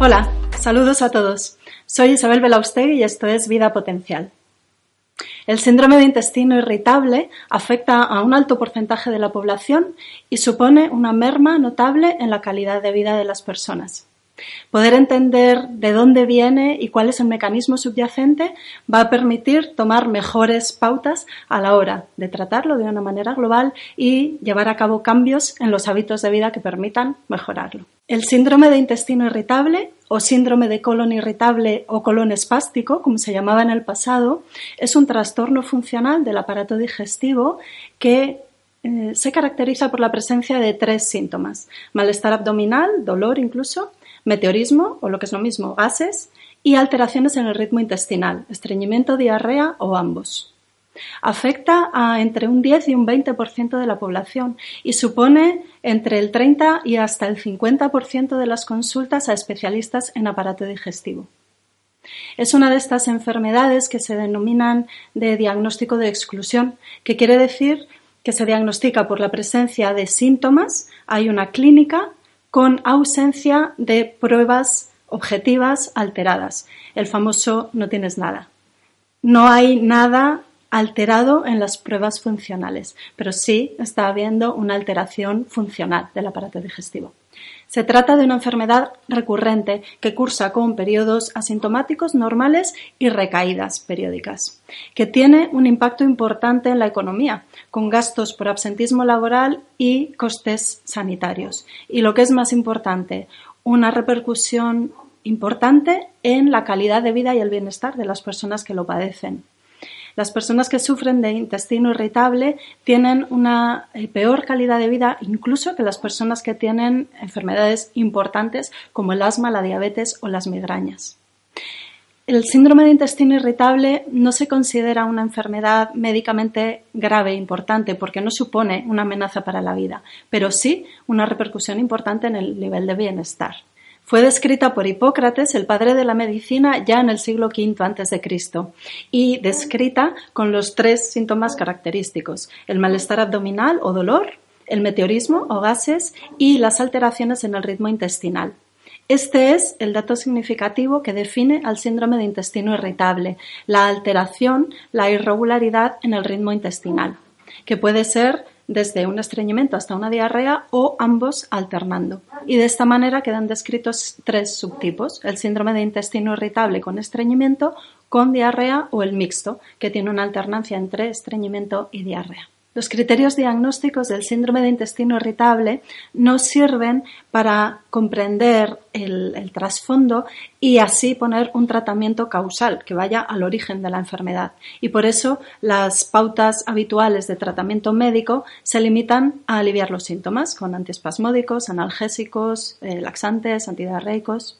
Hola, saludos a todos. Soy Isabel Belaustegui y esto es Vida Potencial. El síndrome de intestino irritable afecta a un alto porcentaje de la población y supone una merma notable en la calidad de vida de las personas. Poder entender de dónde viene y cuál es el mecanismo subyacente va a permitir tomar mejores pautas a la hora de tratarlo de una manera global y llevar a cabo cambios en los hábitos de vida que permitan mejorarlo. El síndrome de intestino irritable o síndrome de colon irritable o colon espástico, como se llamaba en el pasado, es un trastorno funcional del aparato digestivo que eh, se caracteriza por la presencia de tres síntomas. Malestar abdominal, dolor incluso, meteorismo, o lo que es lo mismo, gases, y alteraciones en el ritmo intestinal, estreñimiento, diarrea o ambos. Afecta a entre un 10 y un 20% de la población y supone entre el 30 y hasta el 50% de las consultas a especialistas en aparato digestivo. Es una de estas enfermedades que se denominan de diagnóstico de exclusión, que quiere decir que se diagnostica por la presencia de síntomas, hay una clínica con ausencia de pruebas objetivas alteradas. El famoso no tienes nada. No hay nada alterado en las pruebas funcionales, pero sí está habiendo una alteración funcional del aparato digestivo. Se trata de una enfermedad recurrente que cursa con periodos asintomáticos normales y recaídas periódicas, que tiene un impacto importante en la economía, con gastos por absentismo laboral y costes sanitarios. Y lo que es más importante, una repercusión importante en la calidad de vida y el bienestar de las personas que lo padecen. Las personas que sufren de intestino irritable tienen una eh, peor calidad de vida incluso que las personas que tienen enfermedades importantes como el asma, la diabetes o las migrañas. El síndrome de intestino irritable no se considera una enfermedad médicamente grave e importante porque no supone una amenaza para la vida, pero sí una repercusión importante en el nivel de bienestar. Fue descrita por Hipócrates, el padre de la medicina, ya en el siglo V a.C. y descrita con los tres síntomas característicos, el malestar abdominal o dolor, el meteorismo o gases y las alteraciones en el ritmo intestinal. Este es el dato significativo que define al síndrome de intestino irritable, la alteración, la irregularidad en el ritmo intestinal, que puede ser desde un estreñimiento hasta una diarrea o ambos alternando. Y de esta manera quedan descritos tres subtipos, el síndrome de intestino irritable con estreñimiento, con diarrea o el mixto, que tiene una alternancia entre estreñimiento y diarrea. Los criterios diagnósticos del síndrome de intestino irritable nos sirven para comprender el, trasfondo y así poner un tratamiento causal que vaya al origen de la enfermedad. Y por eso las pautas habituales de tratamiento médico se limitan a aliviar los síntomas con antiespasmódicos, analgésicos, eh, laxantes, antidiarreicos.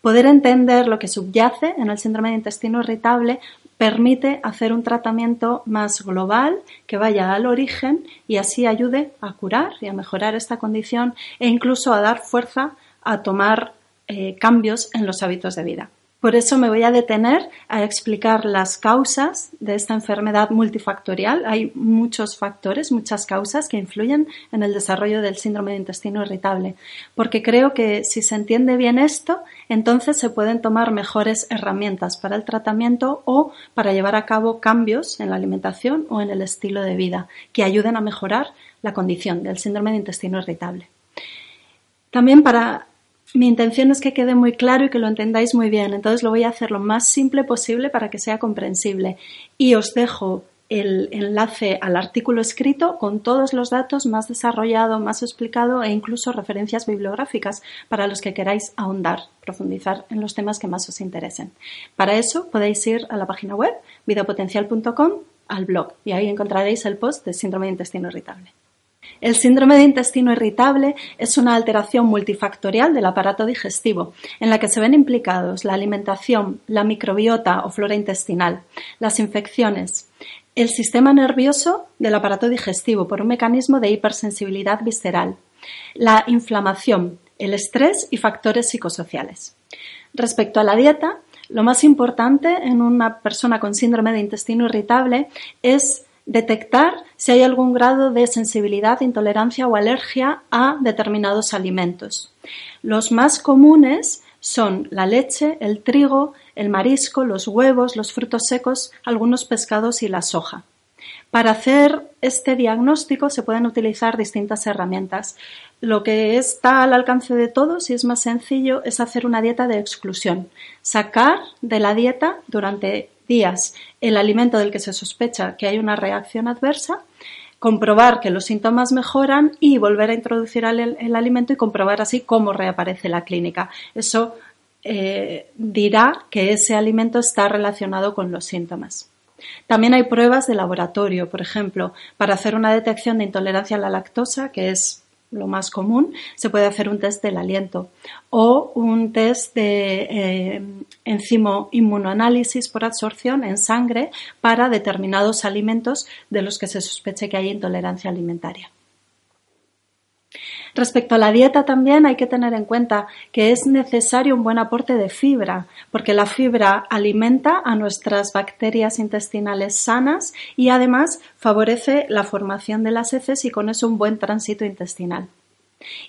Poder entender lo que subyace en el síndrome de intestino irritable permite hacer un tratamiento más global que vaya al origen y así ayude a curar y a mejorar esta condición e incluso a dar fuerza a tomar eh, cambios en los hábitos de vida. Por eso me voy a detener a explicar las causas de esta enfermedad multifactorial. Hay muchos factores, muchas causas que influyen en el desarrollo del síndrome de intestino irritable, porque creo que si se entiende bien esto, entonces se pueden tomar mejores herramientas para el tratamiento o para llevar a cabo cambios en la alimentación o en el estilo de vida que ayuden a mejorar la condición del síndrome de intestino irritable. También para mi intención es que quede muy claro y que lo entendáis muy bien, entonces lo voy a hacer lo más simple posible para que sea comprensible. Y os dejo el enlace al artículo escrito con todos los datos más desarrollado, más explicado e incluso referencias bibliográficas para los que queráis ahondar, profundizar en los temas que más os interesen. Para eso podéis ir a la página web vidapotencial.com al blog y ahí encontraréis el post de síndrome de intestino irritable. El síndrome de intestino irritable es una alteración multifactorial del aparato digestivo, en la que se ven implicados la alimentación, la microbiota o flora intestinal, las infecciones, el sistema nervioso del aparato digestivo por un mecanismo de hipersensibilidad visceral, la inflamación, el estrés y factores psicosociales. Respecto a la dieta, lo más importante en una persona con síndrome de intestino irritable es detectar si hay algún grado de sensibilidad, intolerancia o alergia a determinados alimentos. Los más comunes son la leche, el trigo, el marisco, los huevos, los frutos secos, algunos pescados y la soja. Para hacer este diagnóstico se pueden utilizar distintas herramientas. Lo que está al alcance de todos y es más sencillo es hacer una dieta de exclusión. Sacar de la dieta durante días el alimento del que se sospecha que hay una reacción adversa, comprobar que los síntomas mejoran y volver a introducir el, alimento y comprobar así cómo reaparece la clínica. Eso eh, dirá que ese alimento está relacionado con los síntomas. También hay pruebas de laboratorio, por ejemplo, para hacer una detección de intolerancia a la lactosa, que es lo más común, se puede hacer un test del aliento o un test de eh, enzimo inmunoanálisis por absorción en sangre para determinados alimentos de los que se sospeche que hay intolerancia alimentaria. Respecto a la dieta también hay que tener en cuenta que es necesario un buen aporte de fibra, porque la fibra alimenta a nuestras bacterias intestinales sanas y además favorece la formación de las heces y con eso un buen tránsito intestinal.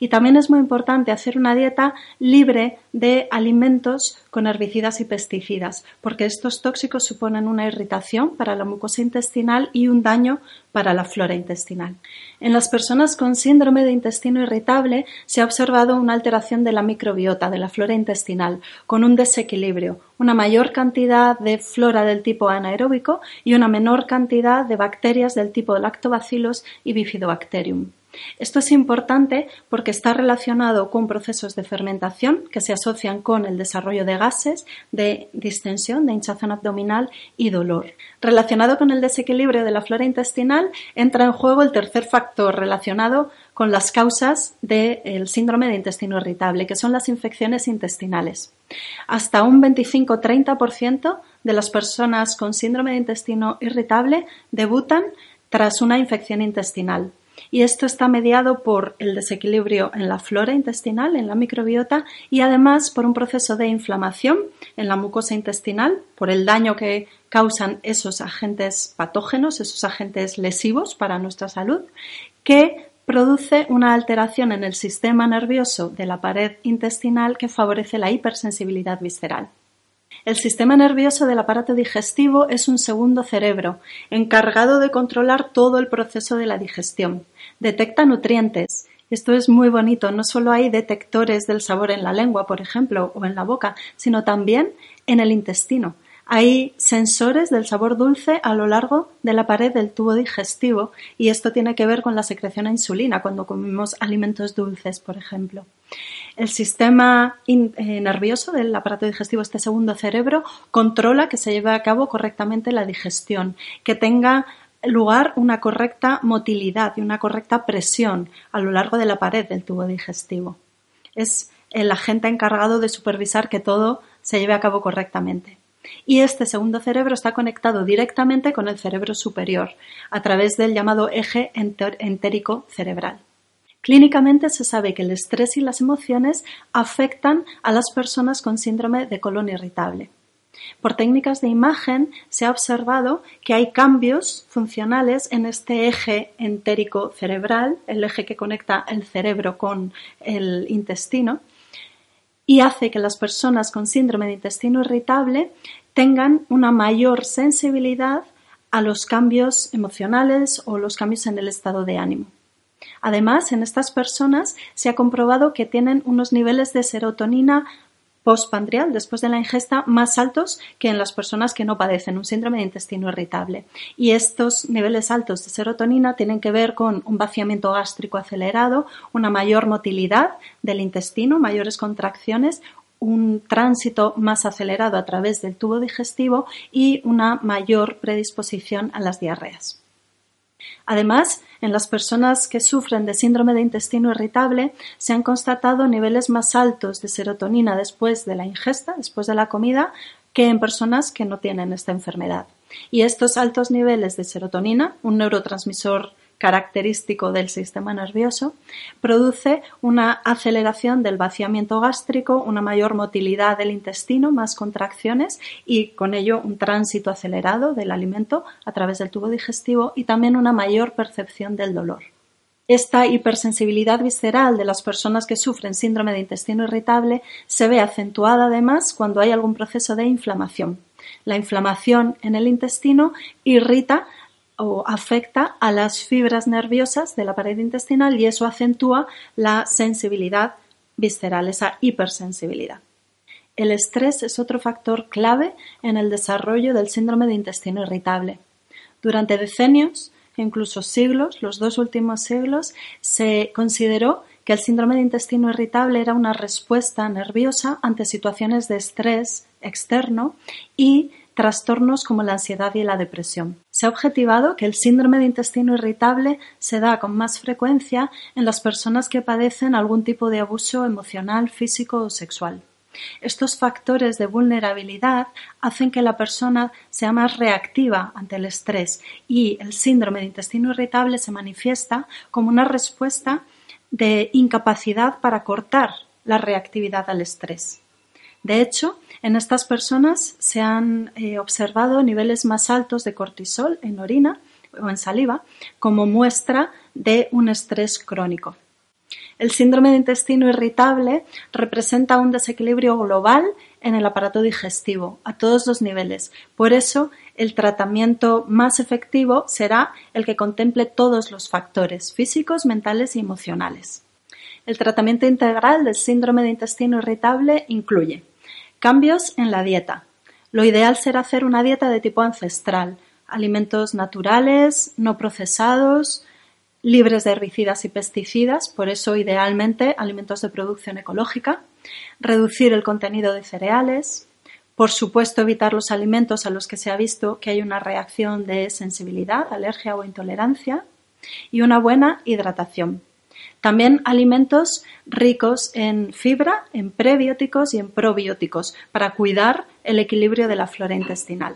Y también es muy importante hacer una dieta libre de alimentos con herbicidas y pesticidas, porque estos tóxicos suponen una irritación para la mucosa intestinal y un daño para la flora intestinal. En las personas con síndrome de intestino irritable se ha observado una alteración de la microbiota, de la flora intestinal, con un desequilibrio, una mayor cantidad de flora del tipo anaeróbico y una menor cantidad de bacterias del tipo lactobacillus y bifidobacterium. Esto es importante porque está relacionado con procesos de fermentación que se asocian con el desarrollo de gases, de distensión, de hinchazón abdominal y dolor. Relacionado con el desequilibrio de la flora intestinal, entra en juego el tercer factor relacionado con las causas del síndrome de intestino irritable, que son las infecciones intestinales. Hasta un 25-30% de las personas con síndrome de intestino irritable debutan tras una infección intestinal y esto está mediado por el desequilibrio en la flora intestinal, en la microbiota y además por un proceso de inflamación en la mucosa intestinal, por el daño que causan esos agentes patógenos, esos agentes lesivos para nuestra salud, que produce una alteración en el sistema nervioso de la pared intestinal que favorece la hipersensibilidad visceral. El sistema nervioso del aparato digestivo es un segundo cerebro, encargado de controlar todo el proceso de la digestión. Detecta nutrientes. Esto es muy bonito. No solo hay detectores del sabor en la lengua, por ejemplo, o en la boca, sino también en el intestino. Hay sensores del sabor dulce a lo largo de la pared del tubo digestivo y esto tiene que ver con la secreción de insulina cuando comemos alimentos dulces, por ejemplo. El sistema eh, nervioso del aparato digestivo, este segundo cerebro, controla que se lleve a cabo correctamente la digestión, que tenga lugar una correcta motilidad y una correcta presión a lo largo de la pared del tubo digestivo. Es el agente encargado de supervisar que todo se lleve a cabo correctamente. Y este segundo cerebro está conectado directamente con el cerebro superior a través del llamado eje entérico cerebral. Clínicamente se sabe que el estrés y las emociones afectan a las personas con síndrome de colon irritable. Por técnicas de imagen se ha observado que hay cambios funcionales en este eje entérico cerebral, el eje que conecta el cerebro con el intestino, y hace que las personas con síndrome de intestino irritable tengan una mayor sensibilidad a los cambios emocionales o los cambios en el estado de ánimo. Además, en estas personas se ha comprobado que tienen unos niveles de serotonina postpandrial, después de la ingesta, más altos que en las personas que no padecen un síndrome de intestino irritable. Y estos niveles altos de serotonina tienen que ver con un vaciamiento gástrico acelerado, una mayor motilidad del intestino, mayores contracciones, un tránsito más acelerado a través del tubo digestivo y una mayor predisposición a las diarreas. Además, en las personas que sufren de síndrome de intestino irritable se han constatado niveles más altos de serotonina después de la ingesta, después de la comida, que en personas que no tienen esta enfermedad. Y estos altos niveles de serotonina, un neurotransmisor característico del sistema nervioso, produce una aceleración del vaciamiento gástrico, una mayor motilidad del intestino, más contracciones y con ello un tránsito acelerado del alimento a través del tubo digestivo y también una mayor percepción del dolor. Esta hipersensibilidad visceral de las personas que sufren síndrome de intestino irritable se ve acentuada además cuando hay algún proceso de inflamación. La inflamación en el intestino irrita o afecta a las fibras nerviosas de la pared intestinal y eso acentúa la sensibilidad visceral, esa hipersensibilidad. El estrés es otro factor clave en el desarrollo del síndrome de intestino irritable. Durante decenios, incluso siglos, los dos últimos siglos, se consideró que el síndrome de intestino irritable era una respuesta nerviosa ante situaciones de estrés externo y trastornos como la ansiedad y la depresión. Se ha objetivado que el síndrome de intestino irritable se da con más frecuencia en las personas que padecen algún tipo de abuso emocional, físico o sexual. Estos factores de vulnerabilidad hacen que la persona sea más reactiva ante el estrés y el síndrome de intestino irritable se manifiesta como una respuesta de incapacidad para cortar la reactividad al estrés. De hecho, en estas personas se han eh, observado niveles más altos de cortisol en orina o en saliva como muestra de un estrés crónico. El síndrome de intestino irritable representa un desequilibrio global en el aparato digestivo a todos los niveles. Por eso, el tratamiento más efectivo será el que contemple todos los factores físicos, mentales y emocionales. El tratamiento integral del síndrome de intestino irritable incluye cambios en la dieta. Lo ideal será hacer una dieta de tipo ancestral, alimentos naturales, no procesados, libres de herbicidas y pesticidas, por eso idealmente alimentos de producción ecológica, reducir el contenido de cereales, por supuesto evitar los alimentos a los que se ha visto que hay una reacción de sensibilidad, alergia o intolerancia y una buena hidratación. También alimentos ricos en fibra, en prebióticos y en probióticos para cuidar el equilibrio de la flora intestinal.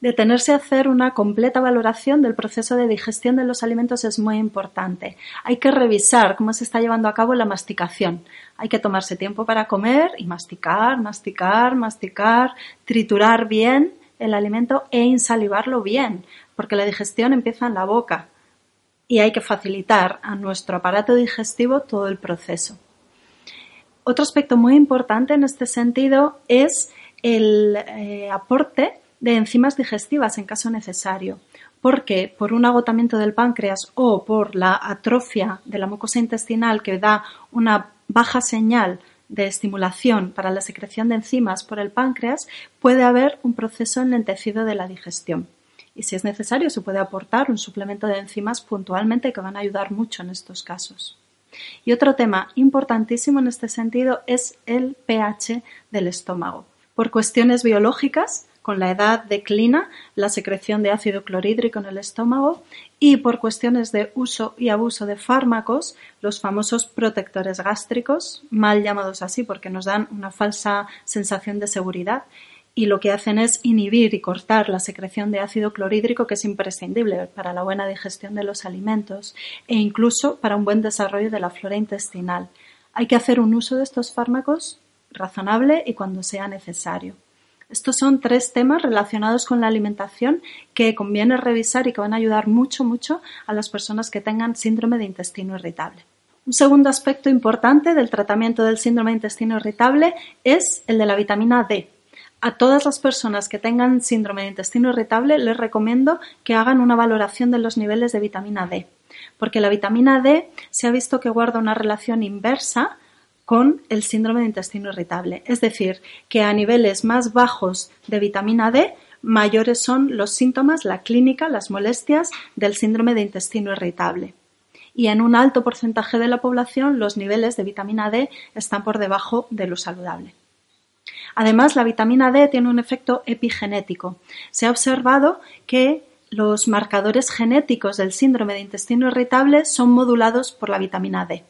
Detenerse a hacer una completa valoración del proceso de digestión de los alimentos es muy importante. Hay que revisar cómo se está llevando a cabo la masticación. Hay que tomarse tiempo para comer y masticar, masticar, masticar, triturar bien el alimento e insalivarlo bien, porque la digestión empieza en la boca y hay que facilitar a nuestro aparato digestivo todo el proceso. Otro aspecto muy importante en este sentido es el eh, aporte de enzimas digestivas en caso necesario, porque por un agotamiento del páncreas o por la atrofia de la mucosa intestinal que da una baja señal de estimulación para la secreción de enzimas por el páncreas, puede haber un proceso enlentecido de la digestión. Y si es necesario, se puede aportar un suplemento de enzimas puntualmente que van a ayudar mucho en estos casos. Y otro tema importantísimo en este sentido es el pH del estómago. Por cuestiones biológicas, con la edad declina la secreción de ácido clorhídrico en el estómago y por cuestiones de uso y abuso de fármacos, los famosos protectores gástricos, mal llamados así porque nos dan una falsa sensación de seguridad y lo que hacen es inhibir y cortar la secreción de ácido clorhídrico que es imprescindible para la buena digestión de los alimentos e incluso para un buen desarrollo de la flora intestinal. Hay que hacer un uso de estos fármacos razonable y cuando sea necesario. Estos son tres temas relacionados con la alimentación que conviene revisar y que van a ayudar mucho, mucho a las personas que tengan síndrome de intestino irritable. Un segundo aspecto importante del tratamiento del síndrome de intestino irritable es el de la vitamina D. A todas las personas que tengan síndrome de intestino irritable les recomiendo que hagan una valoración de los niveles de vitamina D, porque la vitamina D se ha visto que guarda una relación inversa con el síndrome de intestino irritable. Es decir, que a niveles más bajos de vitamina D, mayores son los síntomas, la clínica, las molestias del síndrome de intestino irritable. Y en un alto porcentaje de la población los niveles de vitamina D están por debajo de lo saludable. Además, la vitamina D tiene un efecto epigenético. Se ha observado que los marcadores genéticos del síndrome de intestino irritable son modulados por la vitamina D.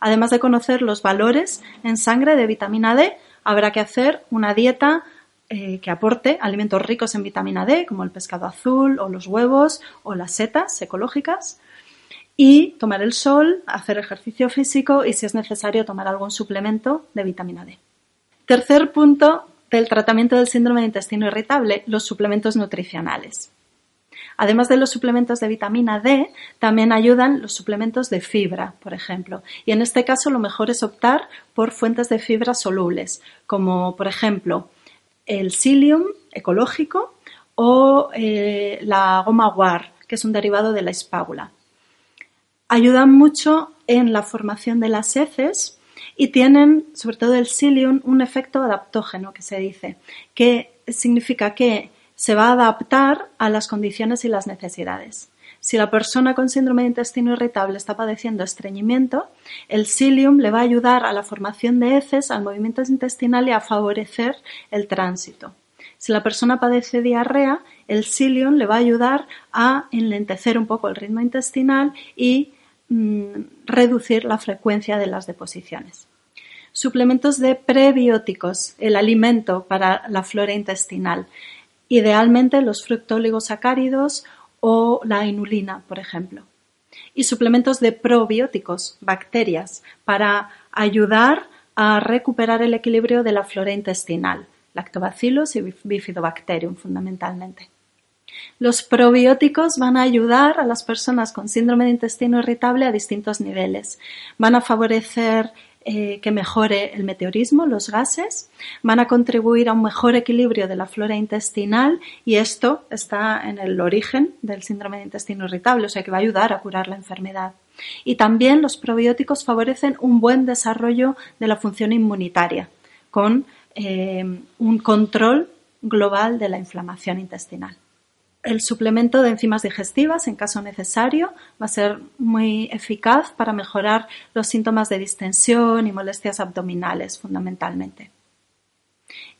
Además de conocer los valores en sangre de vitamina D, habrá que hacer una dieta eh, que aporte alimentos ricos en vitamina D, como el pescado azul o los huevos o las setas ecológicas, y tomar el sol, hacer ejercicio físico y, si es necesario, tomar algún suplemento de vitamina D. Tercer punto del tratamiento del síndrome de intestino irritable, los suplementos nutricionales. Además de los suplementos de vitamina D, también ayudan los suplementos de fibra, por ejemplo. Y en este caso lo mejor es optar por fuentes de fibra solubles, como por ejemplo el psyllium ecológico o eh, la goma guar, que es un derivado de la espábula. Ayudan mucho en la formación de las heces y tienen, sobre todo el psyllium, un efecto adaptógeno que se dice, que significa que se va a adaptar a las condiciones y las necesidades. Si la persona con síndrome de intestino irritable está padeciendo estreñimiento, el psyllium le va a ayudar a la formación de heces, al movimiento intestinal y a favorecer el tránsito. Si la persona padece diarrea, el psyllium le va a ayudar a enlentecer un poco el ritmo intestinal y reducir la frecuencia de las deposiciones. Suplementos de prebióticos, el alimento para la flora intestinal. Idealmente los fructóligosacáridos o la inulina, por ejemplo. Y suplementos de probióticos, bacterias, para ayudar a recuperar el equilibrio de la flora intestinal lactobacillus y bifidobacterium fundamentalmente. Los probióticos van a ayudar a las personas con síndrome de intestino irritable a distintos niveles. Van a favorecer eh, que mejore el meteorismo, los gases, van a contribuir a un mejor equilibrio de la flora intestinal y esto está en el origen del síndrome de intestino irritable, o sea que va a ayudar a curar la enfermedad. Y también los probióticos favorecen un buen desarrollo de la función inmunitaria, con eh, un control global de la inflamación intestinal. El suplemento de enzimas digestivas, en caso necesario, va a ser muy eficaz para mejorar los síntomas de distensión y molestias abdominales, fundamentalmente.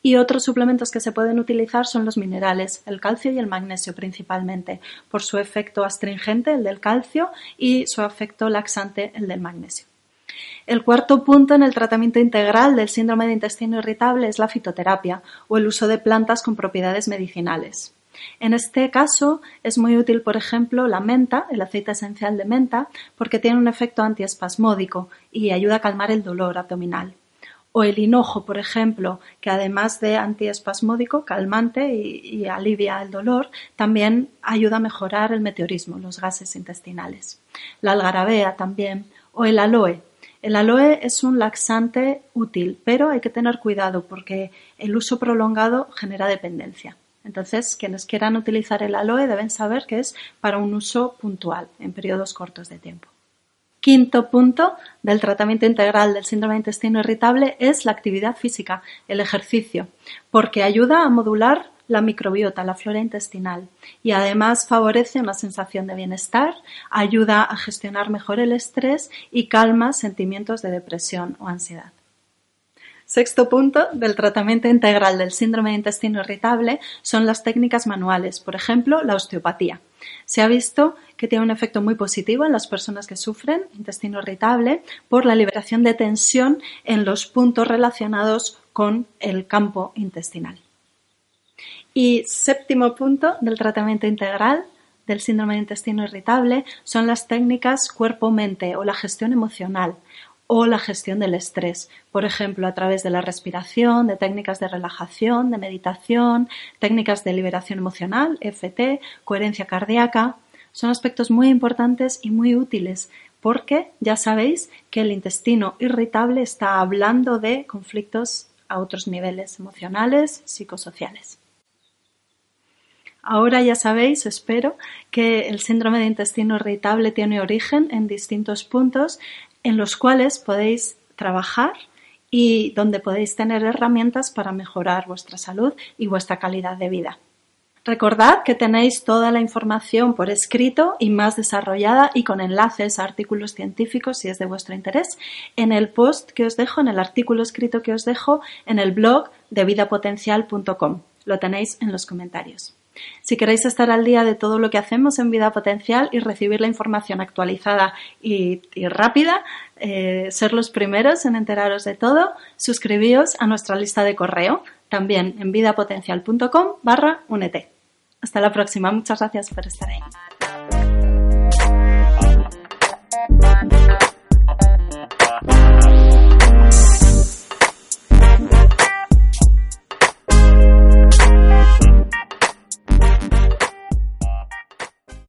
Y otros suplementos que se pueden utilizar son los minerales, el calcio y el magnesio principalmente, por su efecto astringente, el del calcio, y su efecto laxante, el del magnesio. El cuarto punto en el tratamiento integral del síndrome de intestino irritable es la fitoterapia o el uso de plantas con propiedades medicinales. En este caso es muy útil, por ejemplo, la menta, el aceite esencial de menta, porque tiene un efecto antiespasmódico y ayuda a calmar el dolor abdominal. O el hinojo, por ejemplo, que además de antiespasmódico, calmante y, y alivia el dolor, también ayuda a mejorar el meteorismo, los gases intestinales. La algarabea también, o el aloe, el aloe es un laxante útil, pero hay que tener cuidado porque el uso prolongado genera dependencia. Entonces, quienes quieran utilizar el aloe deben saber que es para un uso puntual, en periodos cortos de tiempo. Quinto punto del tratamiento integral del síndrome de intestino irritable es la actividad física, el ejercicio, porque ayuda a modular la microbiota, la flora intestinal, y además favorece una sensación de bienestar, ayuda a gestionar mejor el estrés y calma sentimientos de depresión o ansiedad. Sexto punto del tratamiento integral del síndrome de intestino irritable son las técnicas manuales, por ejemplo, la osteopatía. Se ha visto que tiene un efecto muy positivo en las personas que sufren intestino irritable por la liberación de tensión en los puntos relacionados con el campo intestinal. Y séptimo punto del tratamiento integral del síndrome de intestino irritable son las técnicas cuerpo-mente o la gestión emocional o la gestión del estrés, por ejemplo, a través de la respiración, de técnicas de relajación, de meditación, técnicas de liberación emocional, FT, coherencia cardíaca. Son aspectos muy importantes y muy útiles porque ya sabéis que el intestino irritable está hablando de conflictos a otros niveles emocionales, psicosociales. Ahora ya sabéis, espero, que el síndrome de intestino irritable tiene origen en distintos puntos en los cuales podéis trabajar y donde podéis tener herramientas para mejorar vuestra salud y vuestra calidad de vida. Recordad que tenéis toda la información por escrito y más desarrollada y con enlaces a artículos científicos si es de vuestro interés en el post que os dejo, en el artículo escrito que os dejo en el blog de vidapotencial.com. Lo tenéis en los comentarios. Si queréis estar al día de todo lo que hacemos en Vida Potencial y recibir la información actualizada y, rápida, eh, ser los primeros en enteraros de todo, suscribíos a nuestra lista de correo, también en vidapotencial.com barra únete. Hasta la próxima. Muchas gracias por estar ahí.